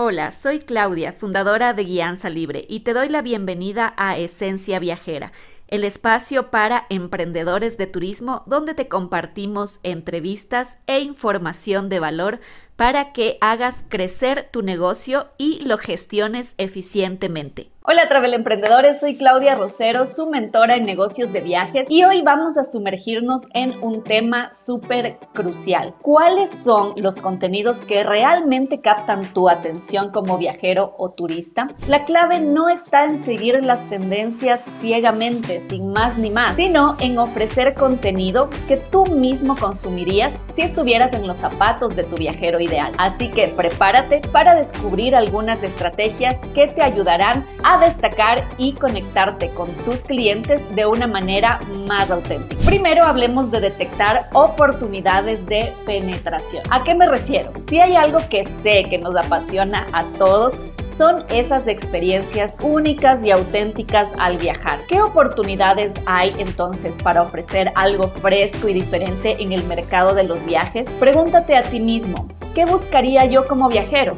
Hola, soy Claudia, fundadora de Guianza Libre, y te doy la bienvenida a Esencia Viajera, el espacio para emprendedores de turismo donde te compartimos entrevistas e información de valor para que hagas crecer tu negocio y lo gestiones eficientemente. Hola Travel Emprendedores, soy Claudia Rosero, su mentora en negocios de viajes y hoy vamos a sumergirnos en un tema súper crucial. ¿Cuáles son los contenidos que realmente captan tu atención como viajero o turista? La clave no está en seguir las tendencias ciegamente, sin más ni más, sino en ofrecer contenido que tú mismo consumirías si estuvieras en los zapatos de tu viajero ideal. Así que prepárate para descubrir algunas estrategias que te ayudarán a destacar y conectarte con tus clientes de una manera más auténtica. Primero hablemos de detectar oportunidades de penetración. ¿A qué me refiero? Si hay algo que sé que nos apasiona a todos, son esas experiencias únicas y auténticas al viajar. ¿Qué oportunidades hay entonces para ofrecer algo fresco y diferente en el mercado de los viajes? Pregúntate a ti mismo, ¿qué buscaría yo como viajero?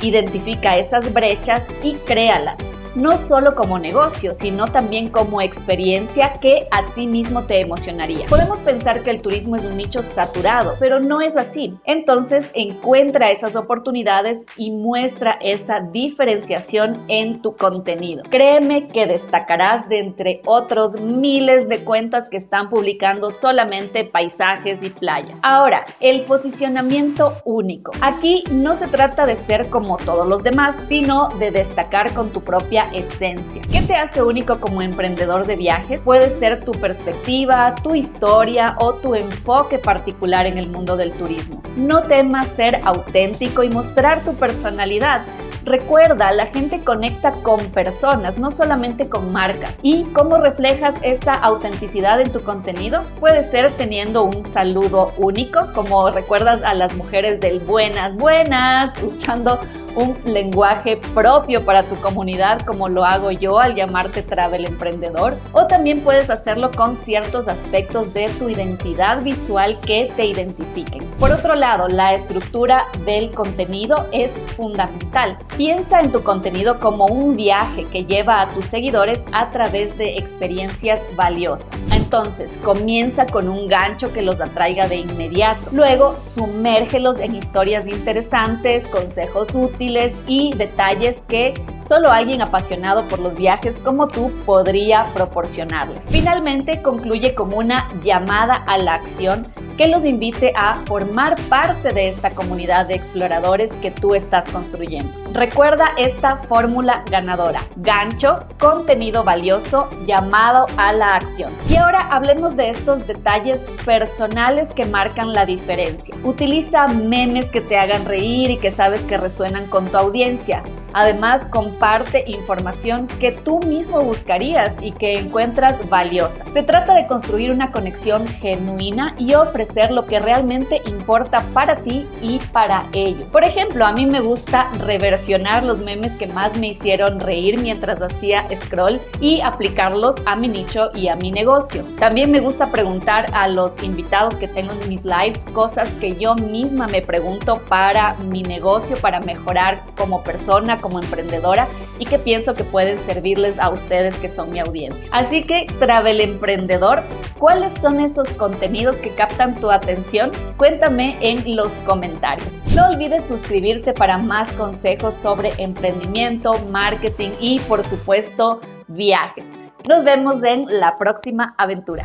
Identifica esas brechas y créalas no solo como negocio, sino también como experiencia que a ti mismo te emocionaría. Podemos pensar que el turismo es un nicho saturado, pero no es así. Entonces encuentra esas oportunidades y muestra esa diferenciación en tu contenido. Créeme que destacarás de entre otros miles de cuentas que están publicando solamente paisajes y playas. Ahora, el posicionamiento único. Aquí no se trata de ser como todos los demás, sino de destacar con tu propia esencia. ¿Qué te hace único como emprendedor de viajes? Puede ser tu perspectiva, tu historia o tu enfoque particular en el mundo del turismo. No temas ser auténtico y mostrar tu personalidad. Recuerda, la gente conecta con personas, no solamente con marcas. ¿Y cómo reflejas esa autenticidad en tu contenido? Puede ser teniendo un saludo único, como recuerdas a las mujeres del buenas, buenas, usando un lenguaje propio para tu comunidad como lo hago yo al llamarte Travel Emprendedor o también puedes hacerlo con ciertos aspectos de tu identidad visual que te identifiquen. Por otro lado, la estructura del contenido es fundamental. Piensa en tu contenido como un viaje que lleva a tus seguidores a través de experiencias valiosas. Entonces, comienza con un gancho que los atraiga de inmediato. Luego, sumérgelos en historias interesantes, consejos útiles y detalles que solo alguien apasionado por los viajes como tú podría proporcionarles. Finalmente, concluye como una llamada a la acción que los invite a formar parte de esta comunidad de exploradores que tú estás construyendo. Recuerda esta fórmula ganadora. Gancho, contenido valioso, llamado a la acción. Y ahora hablemos de estos detalles personales que marcan la diferencia. Utiliza memes que te hagan reír y que sabes que resuenan con tu audiencia. Además, comparte información que tú mismo buscarías y que encuentras valiosa. Se trata de construir una conexión genuina y ofrecer lo que realmente importa para ti y para ellos. Por ejemplo, a mí me gusta reversionar los memes que más me hicieron reír mientras hacía scroll y aplicarlos a mi nicho y a mi negocio. También me gusta preguntar a los invitados que tengo en mis lives cosas que yo misma me pregunto para mi negocio, para mejorar como persona, como emprendedora y que pienso que pueden servirles a ustedes que son mi audiencia. Así que, Travel Emprendedor, ¿cuáles son esos contenidos que captan tu atención? Cuéntame en los comentarios. No olvides suscribirte para más consejos sobre emprendimiento, marketing y, por supuesto, viajes. Nos vemos en la próxima aventura.